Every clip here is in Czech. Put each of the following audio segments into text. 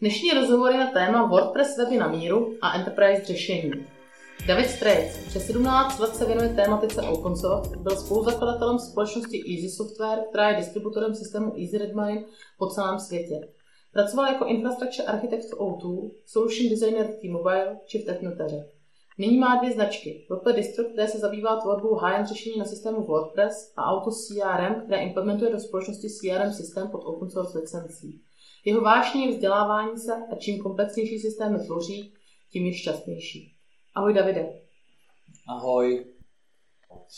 Dnešní rozhovor je na téma WordPress weby na míru a Enterprise řešení. David Strejc přes 17 let se věnuje tématice open source, byl spoluzakladatelem společnosti Easy Software, která je distributorem systému Easy Redmine po celém světě. Pracoval jako infrastructure architekt v O2, solution designer v T-Mobile či v Technoteře. Nyní má dvě značky. WP Distro, které se zabývá tvorbou high-end řešení na systému WordPress a Auto CRM, které implementuje do společnosti CRM systém pod open source licencí. Jeho vášní je vzdělávání se a čím komplexnější systémy tvoří, tím je šťastnější. Ahoj Davide. Ahoj.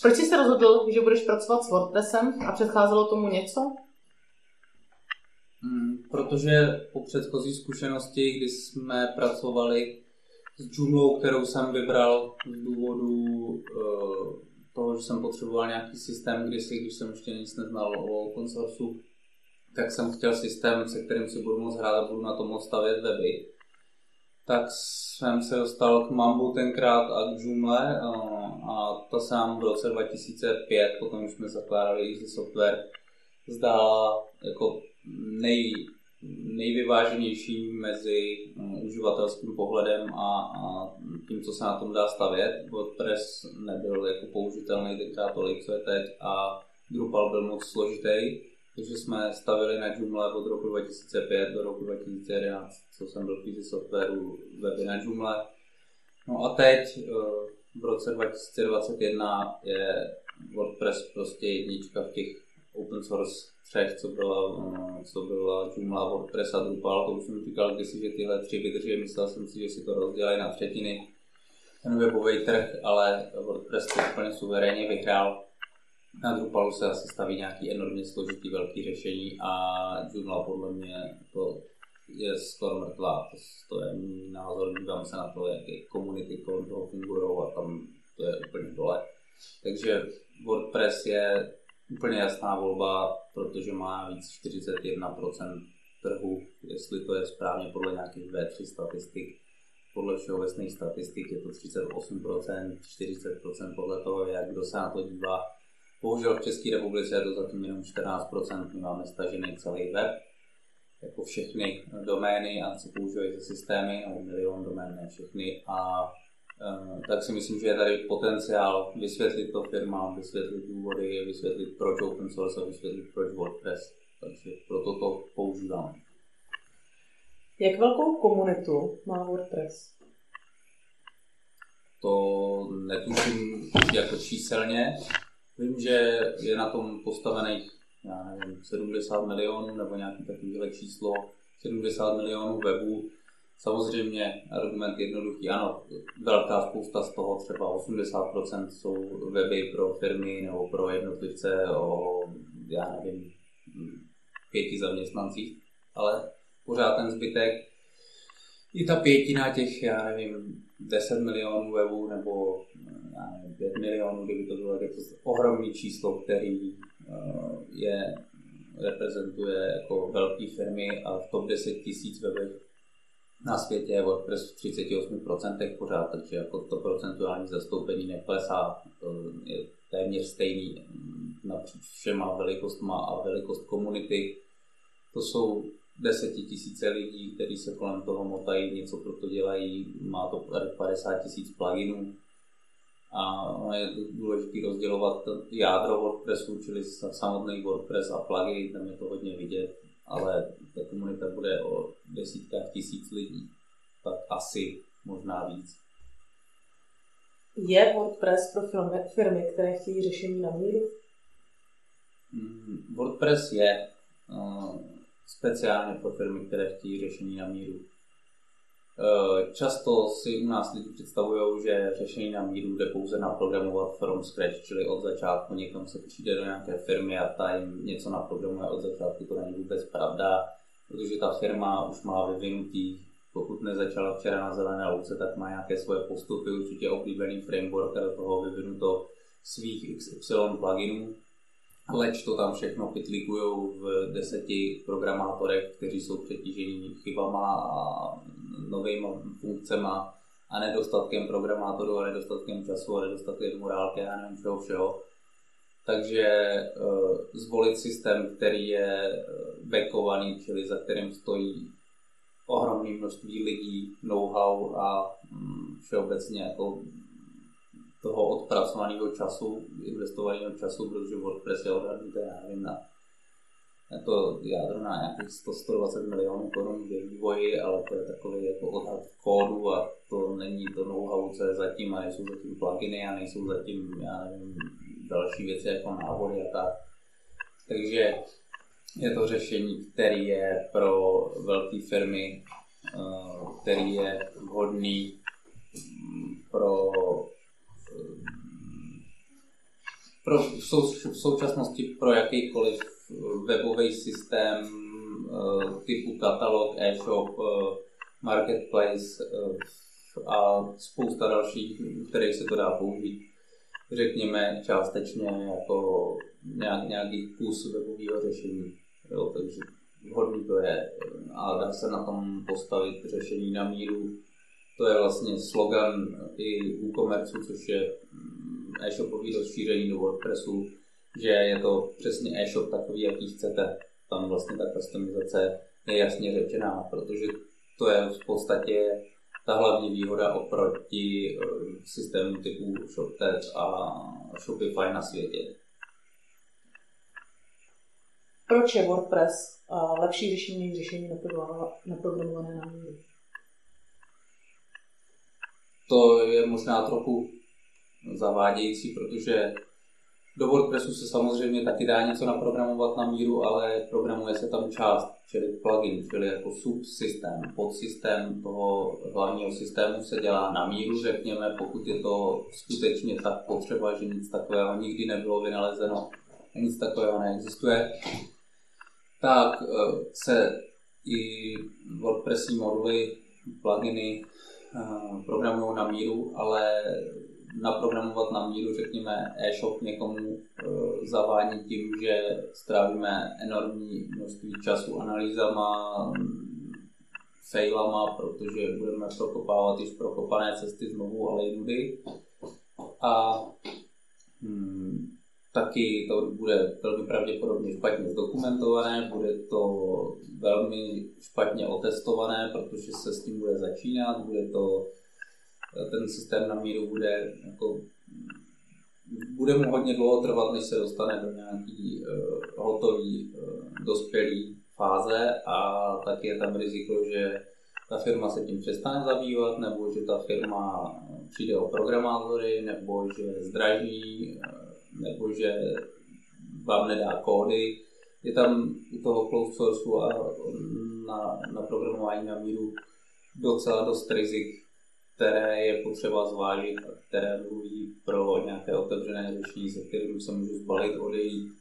Proč jsi se rozhodl, že budeš pracovat s WordPressem a předcházelo tomu něco? Hmm, protože po předchozí zkušenosti, kdy jsme pracovali s Joomlou, kterou jsem vybral z důvodu uh, toho, že jsem potřeboval nějaký systém kdysi, když jsem ještě nic neznal o source, tak jsem chtěl systém, se kterým si budu moct hrát a budu na tom stavět weby. Tak jsem se dostal k Mambu tenkrát a k Joomle a, to se nám v roce 2005, potom když jsme zakládali Easy Software, zdála jako nej, nejvyváženější mezi um, uživatelským pohledem a, a tím, co se na tom dá stavět. WordPress nebyl jako použitelný tenkrát tolik, co je teď a Drupal byl moc složitý, takže jsme stavili na Joomla od roku 2005 do roku 2011, co jsem byl v Easy Softwareu weby na Joomla. No a teď uh, v roce 2021 je WordPress prostě jednička v těch open source třech, co byla, eh, co byla Joomla, WordPress a Drupal, to už jsem říkal kdysi, že tyhle tři vydrží, myslel jsem si, že si to rozdělají na třetiny ten webový trh, ale WordPress to úplně suverénně vyhrál. Na Drupalu se asi staví nějaký enormně složitý velký řešení a Joomla podle mě to je skoro mrtvá. To, to je názor, dívám se na to, jaké komunity kolem toho fungují a tam to je úplně dole. Takže WordPress je úplně jasná volba, protože má víc 41% trhu, jestli to je správně podle nějakých V3 statistik. Podle všeobecných statistik je to 38%, 40% podle toho, jak kdo se na to dívá. Bohužel v České republice je to zatím jenom 14%, my máme stažený celý web, jako všechny domény a co používají ze systémy, nebo milion domén, ne všechny. A Eh, tak si myslím, že je tady potenciál vysvětlit to firmám, vysvětlit důvody, vysvětlit proč open source a vysvětlit proč WordPress. Takže proto to používám. Jak velkou komunitu má WordPress? To netuším jako číselně. Vím, že je na tom postavených já nevím, 70 milionů nebo nějaký takovýhle číslo, 70 milionů webů. Samozřejmě argument jednoduchý, ano, velká spousta z toho, třeba 80% jsou weby pro firmy nebo pro jednotlivce o, já nevím, pěti zaměstnancích, ale pořád ten zbytek, i ta pětina těch, já nevím, 10 milionů webů nebo nevím, 5 milionů, kdyby to bylo, je to ohromný číslo, který uh, je reprezentuje jako velké firmy a v top 10 tisíc webech na světě je WordPress v 38% pořád, takže jako to procentuální zastoupení neklesá, to je téměř stejný napříč všema velikostma a velikost komunity. To jsou desetitisíce lidí, kteří se kolem toho motají, něco pro to dělají, má to 50 tisíc pluginů. A je důležité rozdělovat jádro WordPressu, čili samotný WordPress a plugin, tam je to hodně vidět ale ta komunita bude o desítkách tisíc lidí, tak asi možná víc. Je WordPress pro firmy, které chtějí řešení na míru? Mm, WordPress je uh, speciálně pro firmy, které chtějí řešení na míru. Eh, často si u nás lidi představují, že řešení na míru jde pouze naprogramovat from scratch, čili od začátku někdo se přijde do nějaké firmy a ta jim něco naprogramuje od začátku, to není vůbec pravda, protože ta firma už má vyvinutý, pokud nezačala včera na zelené louce, tak má nějaké svoje postupy, určitě oblíbený framework a do toho vyvinuto svých XY pluginů, leč to tam všechno pytlikují v deseti programátorech, kteří jsou přetížení chybama a novými funkcemi a nedostatkem programátorů a nedostatkem času a nedostatkem morálky a nevím čeho všeho. Takže uh, zvolit systém, který je backovaný, čili za kterým stojí ohromný množství lidí, know-how a mm, všeobecně jako toho odpracovaného času, investovaného času, protože WordPress je odhadnutý, já nevím, na to jádro na nějakých 100-120 milionů korun ve vývoji, ale to je takový jako odhad kódu a to není to know-how, co je zatím a nejsou zatím pluginy a nejsou zatím, já nevím, další věci jako návody a tak. Takže je to řešení, který je pro velké firmy, eh, který je vhodný pro pro, v, sou, v současnosti pro jakýkoliv webový systém eh, typu katalog, e-shop, eh, marketplace a spousta dalších, kterých se to dá použít řekněme, částečně jako nějak, nějaký kus webového řešení. Jo, takže vhodný to je a dá se na tom postavit řešení na míru. To je vlastně slogan i e-commerce, což je e-shopový rozšíření do WordPressu, že je to přesně e-shop takový, jaký chcete. Tam vlastně ta customizace je jasně řečená, protože to je v podstatě ta hlavní výhoda oproti eh, systému typu ShopTet a Shopify na světě. Proč je WordPress eh, lepší řešení než řešení naprogramované na míru? To je možná trochu zavádějící, protože do WordPressu se samozřejmě taky dá něco naprogramovat na míru, ale programuje se tam část, čili plugin, čili jako subsystém, podsystém toho hlavního systému se dělá na míru, řekněme, pokud je to skutečně tak potřeba, že nic takového nikdy nebylo vynalezeno, nic takového neexistuje, tak eh, se i WordPressní moduly, pluginy eh, programují na míru, ale naprogramovat na míru, řekněme, e-shop někomu e, zavání tím, že strávíme enormní množství času analýzama, failama, protože budeme prokopávat již prokopané cesty znovu, ale i nudy. A hmm, taky to bude velmi pravděpodobně špatně zdokumentované, bude to velmi špatně otestované, protože se s tím bude začínat, bude to ten systém na míru bude jako bude mu hodně dlouho trvat, než se dostane do nějaký uh, hotový, uh, dospělý fáze a taky je tam riziko, že ta firma se tím přestane zabývat, nebo že ta firma přijde o programátory, nebo že zdraží, nebo že vám nedá kódy. Je tam u toho closed source a na, na programování na míru docela dost rizik, které je potřeba zvážit a které mluví pro nějaké otevřené řešení, se kterým se můžu zbalit, odejít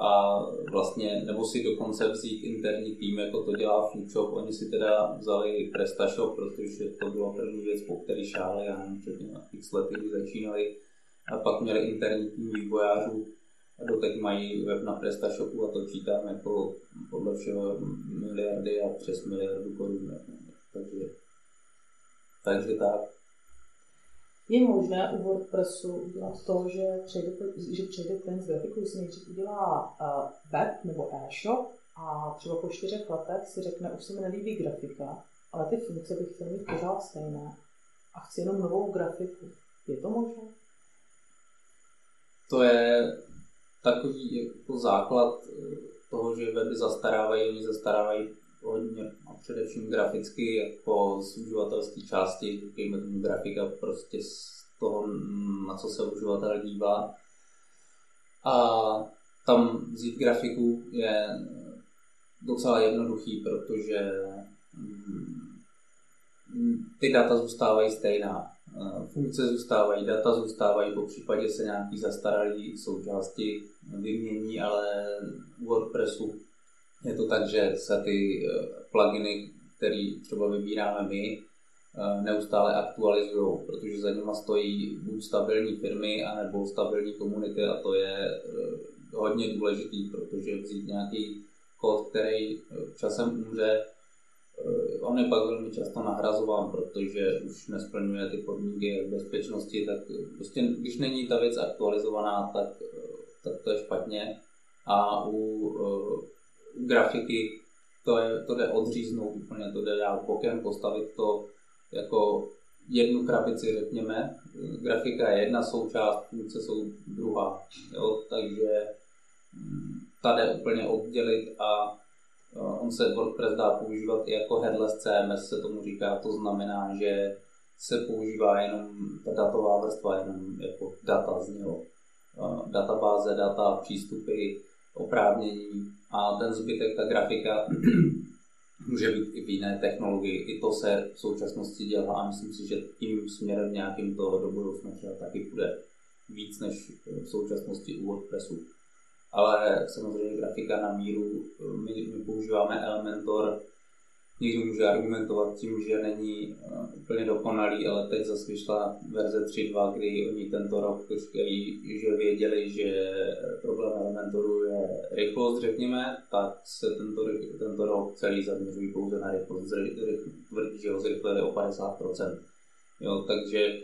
a vlastně, nebo si dokonce vzít interní tým, jako to dělá Foodshop. Oni si teda vzali PrestaShop, protože to byla první věc, po který šáli, já nevím, před x lety, začínali. A pak měli interní tým vývojářů a doteď mají web na PrestaShopu a točí tam jako podle všeho miliardy a přes miliardu korun. Takže takže tak. Je možné u WordPressu udělat to, že přejde, že přejde klient z grafiku, si nejdřív udělá uh, web nebo e-shop a třeba po čtyřech letech si řekne, už se mi nelíbí grafika, ale ty funkce bych chtěl mít pořád stejné a chci jenom novou grafiku. Je to možné? To je takový jako základ eh, toho, že weby zastarávají, oni zastarávají hodně, a především graficky, jako z uživatelské části, říkejme tomu grafika prostě z toho, na co se uživatel dívá. A tam vzít grafiku je docela jednoduchý, protože mm, ty data zůstávají stejná. Funkce zůstávají, data zůstávají, po případě se nějaký zastaralý součásti vymění, ale WordPressu je to tak, že se ty eh, pluginy, které třeba vybíráme my, eh, neustále aktualizují, protože za nimi stojí buď stabilní firmy, anebo stabilní komunity a to je eh, hodně důležitý, protože vzít nějaký kód, který časem umře, on je pak velmi často nahrazován, protože už nesplňuje ty podmínky bezpečnosti, tak prostě když není ta věc aktualizovaná, tak, tak to je špatně. A u grafiky to, je, to jde odříznout úplně, to jde dát bokem, postavit to jako jednu krabici, řekněme. Grafika je jedna součást, funkce jsou druhá. Jo? Takže mm, tady úplně oddělit a on se WordPress dá používat i jako headless CMS, se tomu říká, to znamená, že se používá jenom ta datová vrstva, jenom jako data z něho. Databáze, data, přístupy, oprávnění a ten zbytek, ta grafika může být i v jiné technologii. I to se v současnosti dělá a myslím si, že tím směrem nějakým to do budoucna třeba taky bude víc než v současnosti u WordPressu. Ale samozřejmě grafika na míru, my, my používáme Elementor, někdo může argumentovat tím, že není uh, úplně dokonalý, ale teď zase vyšla verze 3.2, kdy oni tento rok říkají, že věděli, že problém Elementoru je rychlost, řekněme, tak se tento, tento rok celý zaměřují pouze na rychlost. Tvrdí, že ho zrychlili o 50%. Jo, takže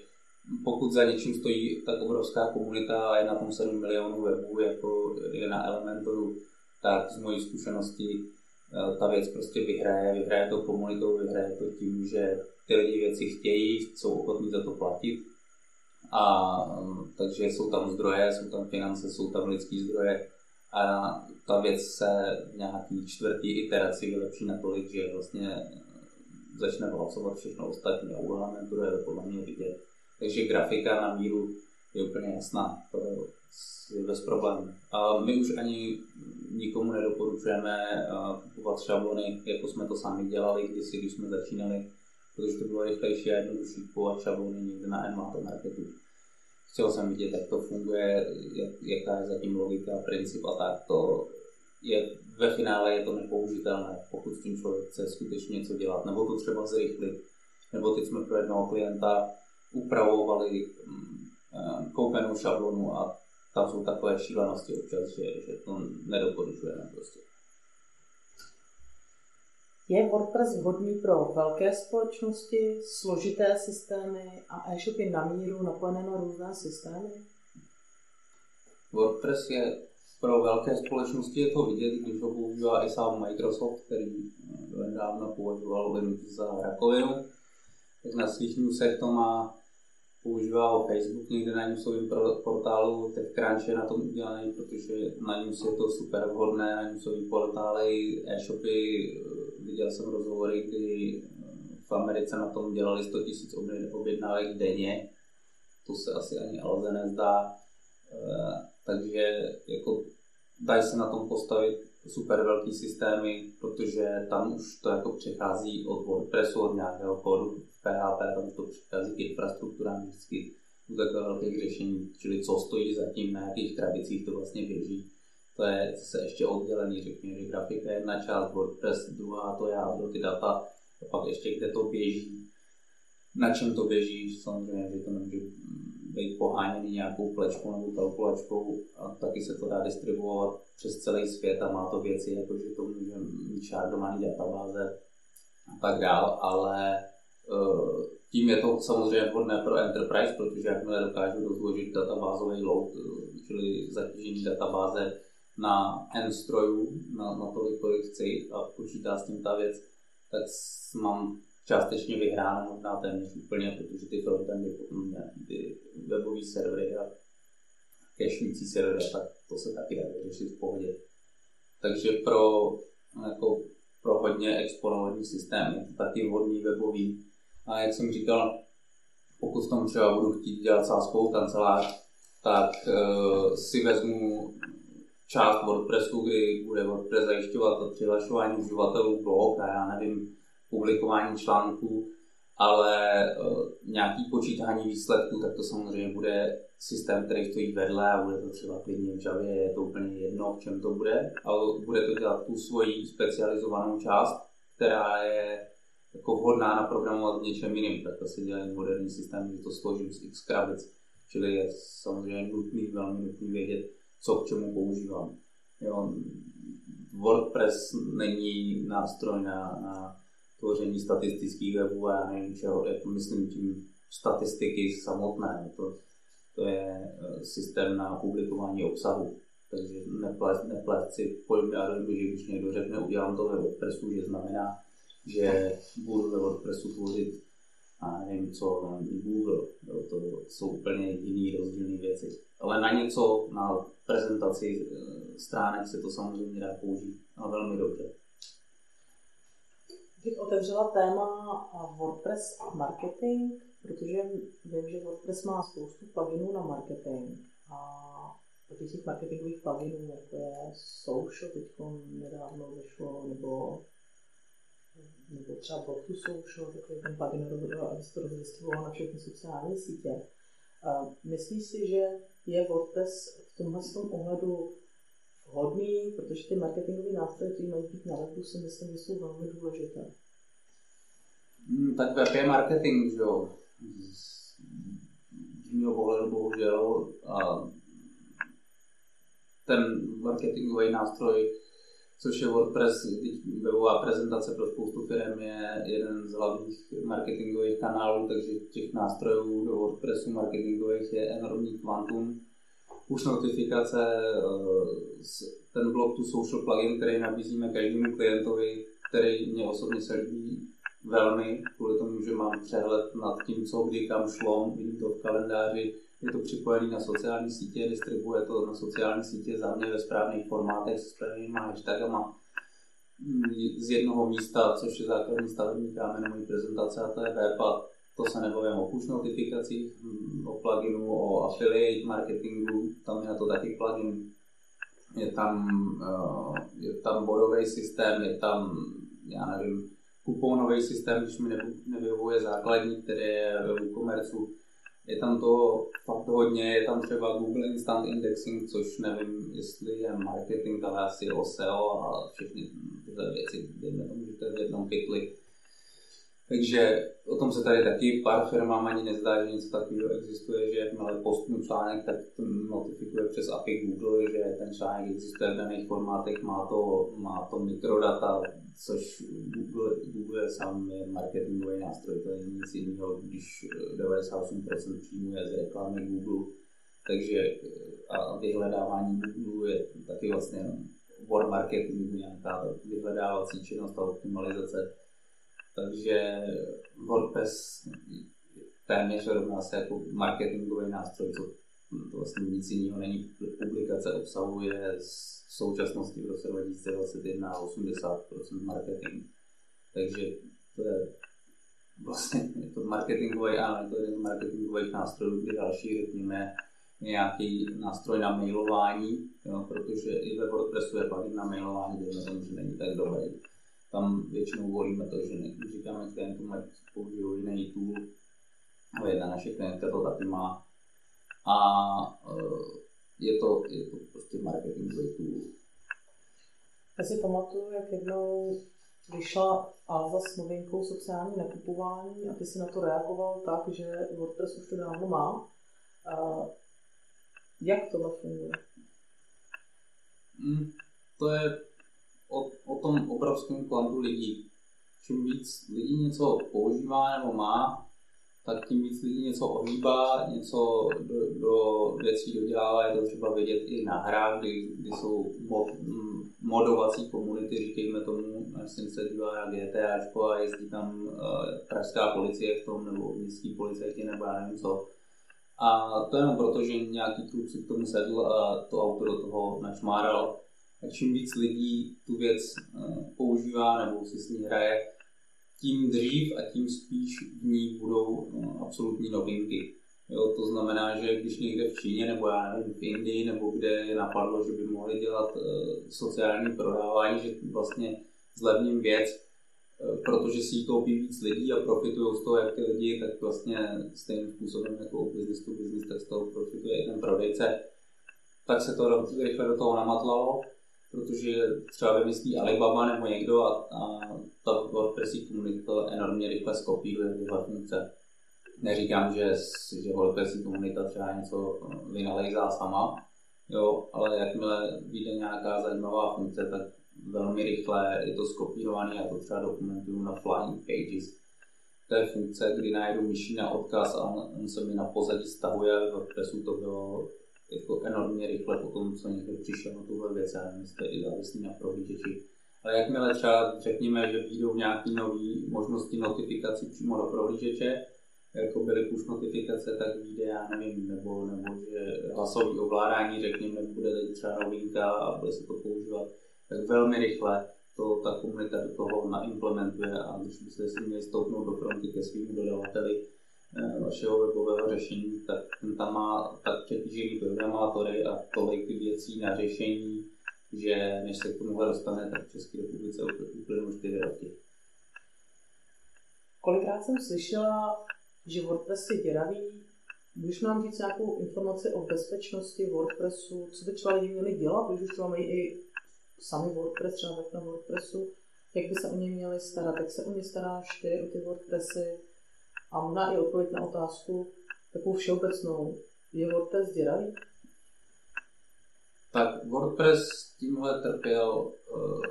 pokud za něčím stojí tak obrovská komunita a je na tom 7 milionů webů, jako je na Elementoru, tak z mojí zkušenosti Eh, ta věc prostě vyhraje, vyhraje to komunitou, vyhraje to tím, že ty lidi věci chtějí, jsou ochotní za to platit. A mm, takže jsou tam zdroje, jsou tam finance, jsou tam lidský zdroje a ta věc se v nějaký čtvrtý iteraci vylepší natolik, že vlastně eh, začne hlasovat všechno ostatní a u elementu je podle mě vidět. Takže grafika na míru je úplně jasná, to je bez problémů. A my už ani nikomu nedoporučujeme kupovat šablony, jako jsme to sami dělali když jsme začínali, protože to bylo rychlejší a jednodušší kupovat šablony někde na Envato Marketu. Chtěl jsem vidět, jak to funguje, jak, jaká je zatím logika, princip a tak. To je, ve finále je to nepoužitelné, pokud s tím člověk chce skutečně něco dělat, nebo to třeba zrychlit. Nebo teď jsme pro jednoho klienta upravovali mm, eh, koupenou šablonu a tam jsou takové šílenosti občas, že, že to nedoporučujeme prostě. Je WordPress vhodný pro velké společnosti, složité systémy a e-shopy na míru napojené na různé systémy? WordPress je pro velké společnosti je to vidět, když ho používá i sám Microsoft, který eh, nedávno považoval Linux za rakovinu. Tak na svých newsech to má používá ho Facebook někde na newsovém portálu, teď Crunch je na tom udělaný, protože na news je to super vhodné, na newsový portály, e-shopy, viděl jsem rozhovory, kdy v Americe na tom dělali 100 000 objednávek denně, to se asi ani Alze nezdá, eh, takže jako dají se na tom postavit super velký systémy, protože tam už to jako přechází od WordPressu, od nějakého kódu PHP, tam to přichází k infrastrukturám vždycky u takové velkých řešení, čili co stojí za tím, na jakých krabicích to vlastně běží. To je se ještě oddělený, řekněme, že grafika je jedna část, WordPress druhá, to jádro, ty data, a pak ještě kde to běží, na čem to běží, samozřejmě, že to nemůže být poháněný nějakou plečkou nebo kalkulačkou a taky se to dá distribuovat přes celý svět a má to věci, jako že to může mít šárdovaný databáze a tak dál, ale tím je to samozřejmě vhodné pro enterprise, protože jakmile dokážu rozložit databázový load, eh, čili zatížení databáze na N strojů, na, na tolik, kolik chci a počítá s tím ta věc, tak mám částečně vyhráno, možná téměř úplně, protože ty frontendy potom nějaký ty webový servery a cachující servery, tak to se taky dá vyřešit v pohodě. Takže pro, jako pro hodně exponovaný systém taky vhodný webový. A jak jsem říkal, pokud v tom třeba budu chtít dělat sáskovou kancelář, tak uh, si vezmu část WordPressu, kdy bude WordPress zajišťovat přihlašování uživatelů blog a já nevím, publikování článků, ale uh, nějaký počítání výsledků, tak to samozřejmě bude systém, který stojí vedle a bude to třeba klidně v Javě, je to úplně jedno, v čem to bude, ale bude to dělat tu svoji specializovanou část, která je jako vhodná na programovat v něčem jiným, tak to se dělá moderní systém, že to složím z x krabic, čili je samozřejmě nutný, velmi nutný vědět, co k čemu používám. Jo, WordPress není nástroj na, na tvoření statistických webů a já nevím čeho, jako myslím tím statistiky samotné. To, to je eh, systém na publikování obsahu. takže neplet, neplet si pojmy a že když někdo řekne, udělám to ve WordPressu, že znamená, že budu ve WordPressu tvořit a nevím co, Google, jo, to jsou úplně jiný rozdílné věci. Ale na něco, na prezentaci eh, stránek se to samozřejmě dá použít a velmi dobře. Bych otevřela téma WordPress marketing, protože vím, že WordPress má spoustu pluginů na marketing a těch marketingových pluginů, jako je Social, teď nedávno vyšlo, nebo nebo třeba to Social, takový ten plugin, aby se to rozlistivoval na všechny sociální sítě. Myslíš si, že je WordPress v tomhle tom ohledu vhodný, protože ty marketingové nástroje, které mají být na webu, si myslím, že jsou velmi důležité. Hmm, tak web je marketing, že jo. Z mého pohledu bohužel a ten marketingový nástroj což je WordPress, webová prezentace pro spoustu firm je jeden z hlavních marketingových kanálů, takže těch nástrojů do WordPressu marketingových je enormní kvantum. Už notifikace, eh, ten blog tu social plugin, který nabízíme každému klientovi, který mě osobně se líbí velmi, kvůli tomu, že mám přehled nad tím, co kdy kam šlo, vidím to v kalendáři, je to připojené na sociální sítě, distribuje to na sociální sítě za mě ve správných formátech s správnýma hashtagama z jednoho místa, což je základní stavební kámen mojí prezentace a to je web a to se nebavím o push notifikacích, o pluginu, o affiliate marketingu, tam je na to taky plugin. Je tam, eh, je tam bodový systém, je tam, já nevím, kuponový systém, když mi nevyhovuje základní, který je ve WooCommerce je tam to fakt hodně, je tam třeba Google Instant Indexing, což nevím, jestli je marketing, ale asi SEO a všechny tyhle věci, dejme tomu, že to je v jednom pytli. Takže o tom se tady taky pár firmám ani nezdá, že něco takového existuje, že jakmile postnu článek, tak notifikuje přes API Google, že ten článek existuje v daných formátech, má to, má to mikrodata, což Google, Google sám je marketingový nástroj, to je nic jiného, když 98% příjmu je z reklamy Google, takže a vyhledávání Google je taky vlastně war marketingu, nějaká vyhledávací činnost a optimalizace. Takže WordPress téměř rovná se jako marketingový nástroj, co to vlastně nic jiného není. Publikace obsahuje v současnosti v roce 2021 80% marketing. Takže to je vlastně je to marketingový, to je jeden z marketingových nástrojů, kdy další, řekněme, nějaký nástroj na mailování, jo, protože i ve WordPressu je plugin na mailování, tomu, že není tak dobrý. Tam většinou volíme to, že ne, říkáme klientům, ať použijou jiný tool, ale jedna naše klientka to taky má, a eh, je to, je to prostě marketingový tool. Já si pamatuju, jak jednou vyšla Alza s novinkou sociální nakupování a ty si na to reagoval tak, že WordPress už to dávno má. A jak to funguje? Mm, to je o, o tom obrovském kvantu lidí. Čím víc lidí něco používá nebo má, tak tím víc lidí něco ohýbá, něco do, do věcí dodělává, je to třeba vidět i na hrách, kdy, kdy jsou mod, modovací komunity, říkejme tomu, až jsem se dívá na GTA a jezdí tam uh, pražská policie v tom, nebo městský policajti, nebo já nevím co. A to jenom proto, že nějaký klub si k tomu sedl a to auto do toho načmáral. A čím víc lidí tu věc uh, používá nebo si s ní hraje, tím dřív a tím spíš v ní budou no, absolutní novinky. Jo, to znamená, že když někde v Číně nebo já nevím, v Indii nebo kde napadlo, že by mohli dělat uh, sociální prodávání, že vlastně zlevním věc, protože si ji koupí víc lidí a profitují z toho, jak ty lidi, tak vlastně stejným způsobem jako u business to business, tak z toho profituje i ten prodejce. Tak se to rychle do toho namatlalo protože třeba vymyslí Alibaba nebo někdo a, a ta WordPressí komunita to enormně rychle skopíruje tyhle funkce. Neříkám, že, že WordPressí komunita třeba něco vynalézá sama, jo, ale jakmile vyjde nějaká zajímavá funkce, tak velmi rychle je to skopírované a to třeba dokumentuju na Flying Pages. To je funkce, kdy najdu myší na odkaz a on, on se mi na pozadí stahuje. V WordPressu to bylo jako enormně rychle po tom, co někdo přišel na tuhle věc, já nevím, jestli i závislý na prohlížeči. Ale jakmile třeba řekněme, že výjdou nějaké nové možnosti notifikací přímo do prohlížeče, jako byly push notifikace, tak vyjde, já nevím, nebo, nebo že hlasový ovládání, řekněme, bude teď třeba novinka a bude se to používat, tak velmi rychle to ta komunita do toho naimplementuje a když byste si měli stoupnout do fronty ke svým dodavateli vašeho webového řešení, tak ten tam má tak přetížený programátory a tolik věcí na řešení, že než se k tomuhle dostane, tak v České republice uplynou 4 roky. Kolikrát jsem slyšela, že WordPress je děravý. Můžeš nám říct nějakou informaci o bezpečnosti WordPressu, co by třeba lidi měli dělat, když už třeba mají i sami WordPress, třeba na WordPressu, jak by se o ně měli starat, jak se o ně staráš ty, o ty WordPressy a možná i odpověď na otázku takovou všeobecnou. Je WordPress děravý? Tak WordPress tímhle trpěl uh,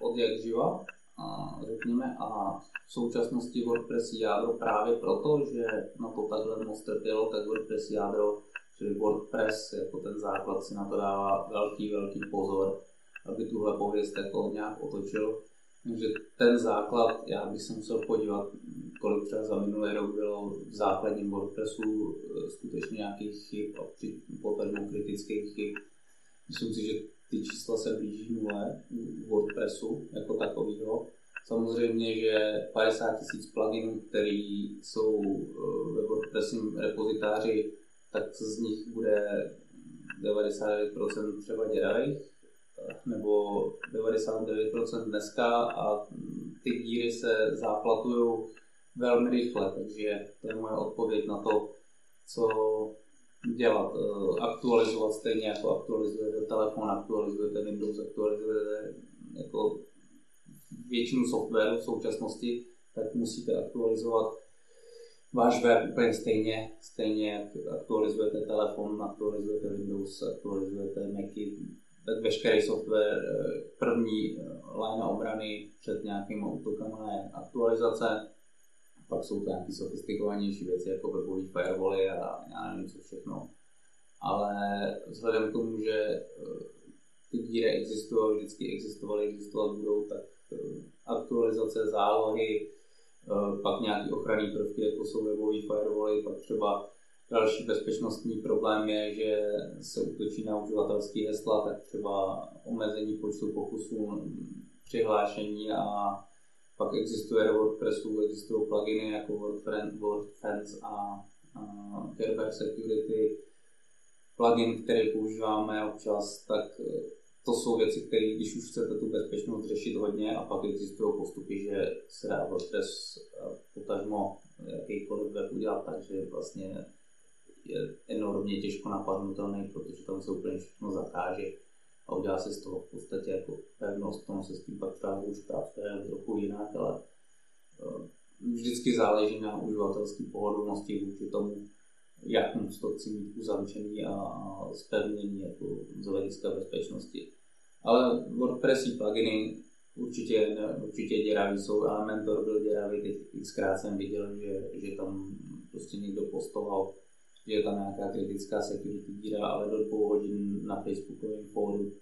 od jak živa, a, řekněme, a v současnosti WordPress jádro právě proto, že na to takhle moc trpělo, tak WordPress jádro, čili WordPress jako ten základ si na to dává velký, velký pozor, aby tuhle pověst jako nějak otočil. Takže ten základ, já bych se musel podívat, kolik třeba za minulý rok bylo v základním WordPressu eh, skutečně nějakých chyb a potažmo kritických chyb. Myslím si, že ty čísla se blíží nule WordPressu jako takového. Samozřejmě, že 50 tisíc pluginů, které jsou eh, ve WordPressovém repozitáři, tak z nich bude 99% třeba děravých, nebo 99% dneska a ty díry se záplatují velmi rychle, takže to je moje odpověď na to, co dělat, eh, aktualizovat stejně jako aktualizujete telefon, aktualizujete Windows, aktualizujete jako většinu softwaru v současnosti, tak musíte aktualizovat váš web úplně stejně, stejně jak aktualizujete telefon, aktualizujete Windows, aktualizujete Macy, veškerý software, eh, první eh, line obrany před nějakými útokama je aktualizace, pak jsou to nějaké sofistikovanější věci, jako webový firewally a já nevím co všechno. Ale vzhledem k tomu, že eh, ty díry existují, vždycky existovaly, existovat budou, tak aktualizace, zálohy, pak nějaký ochranný prvky, jako jsou webový firewally, pak třeba další bezpečnostní problém je, že se útočí na uživatelský hesla, tak třeba omezení počtu pokusů přihlášení a pak existuje do WordPressu, existují pluginy jako WordFence a, a Kerber Security. Plugin, který používáme občas, tak e, to jsou věci, které, když už chcete tu bezpečnost řešit hodně, a pak existují postupy, že se dá WordPress e, potažmo jakýkoliv web udělat tak, že vlastně je enormně těžko napadnutelný, protože tam se úplně všechno zakáže a udělá se z toho v podstatě jako pevnost, tomu se s tím pak třeba už pracuje trochu jinak, ale uh, vždycky záleží na uživatelské pohodlnosti vůči tomu, jak moc to chci mít uzamčený a, spevnění jako z hlediska bezpečnosti. Ale WordPressí pluginy určitě, ne, určitě děravý jsou, Elementor byl děravý, teď xkrát jsem viděl, že, že tam prostě někdo postoval je tam nějaká kritická security díra, ale do dvou hodin na Facebookovém fóru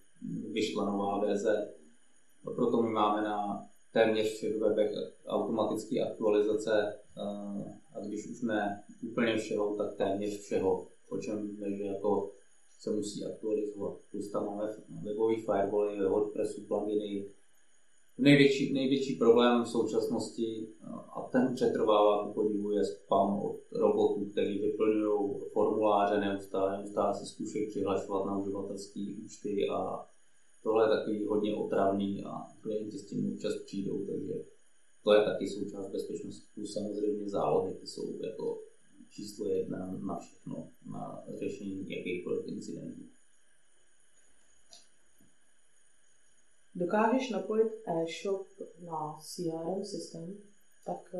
vyšla nová verze. A proto my máme na téměř všech webech automatické aktualizace a když už ne úplně všeho, tak téměř všeho, o čem víme, že jako se musí aktualizovat. Plus tam máme webový firewally, WordPressu, pluginy, Největší, největší problém v současnosti, a ten přetrvává ku podivu, je spam od robotů, který vyplňují formuláře neustále, neustále se zkoušejí přihlašovat na uživatelské účty a tohle je takový hodně otravný a klienti s tím občas přijdou, takže to je taky součást bezpečnosti. Plus samozřejmě zálohy, ty jsou jako číslo jedna na všechno, na řešení jakýchkoliv incidentů. Dokážeš napojit e-shop na CRM systém, tak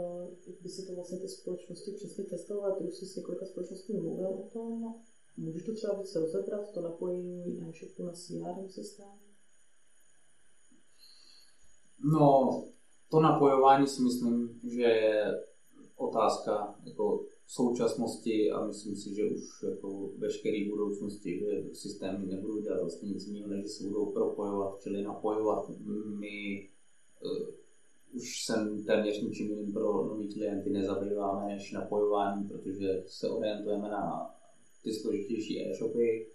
jak by si to vlastně ty společnosti přesně testovaly, ty už jsi s několika společnostmi mluvil o tom, můžeš to třeba víc rozebrat, to napojení e-shopu na CRM systém? No, to napojování si myslím, že je otázka jako současnosti a myslím si, že už jako veškeré budoucnosti, že systémy nebudou dělat vlastně nic jiného, než se budou propojovat, čili napojovat. My uh, už jsem téměř ničím jiným pro nový klienty nezabýváme než napojování, protože se orientujeme na ty složitější e-shopy.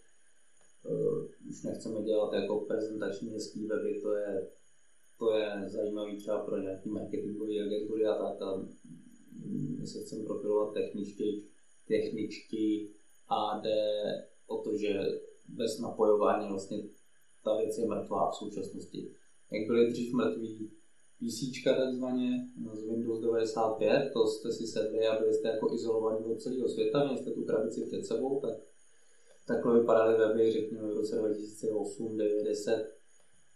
Uh, už nechceme dělat jako prezentační hezký weby, to je, to je zajímavý třeba pro nějaký marketingový agentury a tak. A my se chceme profilovat techničky, techničky a jde o to, že bez napojování vlastně ta věc je mrtvá v současnosti. Jak byly dřív mrtví PC takzvaně z Windows 95, to jste si sedli a byli jste jako izolovaní od celého světa, měli jste tu krabici před sebou, tak takhle vypadaly weby, řekněme v roce 2008, 9, 10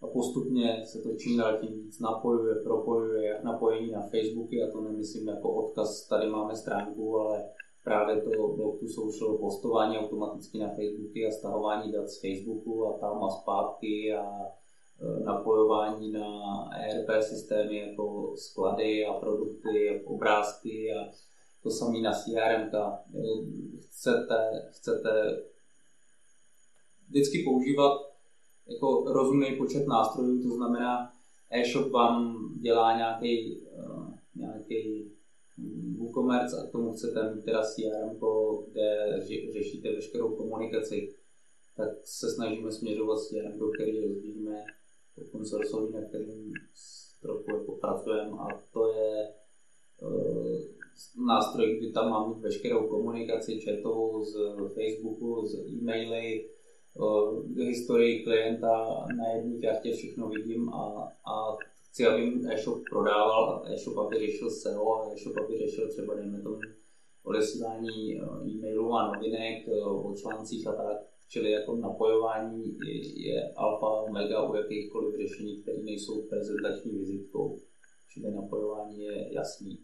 a postupně se to čím dál tím víc napojuje, propojuje, napojení na Facebooky, a to nemyslím jako odkaz, tady máme stránku, ale právě to blog to social postování automaticky na Facebooky a stahování dat z Facebooku a tam a zpátky a e, napojování na ERP systémy jako sklady a produkty, obrázky a to samé na CRM. Chcete, chcete vždycky používat jako rozumný počet nástrojů, to znamená e-shop vám dělá nějaký, uh, nějaký WooCommerce a k tomu chcete mít teda CRM, kde řešíte veškerou komunikaci, tak se snažíme směřovat CRM, který rozvíjíme open source, na kterým trochu jako pracujeme. A to je uh, nástroj, kdy tam mám veškerou komunikaci chatovou z Facebooku, z e-maily, historii klienta na jedné kartě všechno vidím a, a chci, aby e-shop prodával, e-shop aby řešil SEO, e-shop aby řešil třeba, dejme tomu, odesílání e-mailů a novinek o článcích a tak. Čili jako napojování je, je alfa omega u jakýchkoliv řešení, které nejsou prezentační vizitkou. Čili napojování je jasný.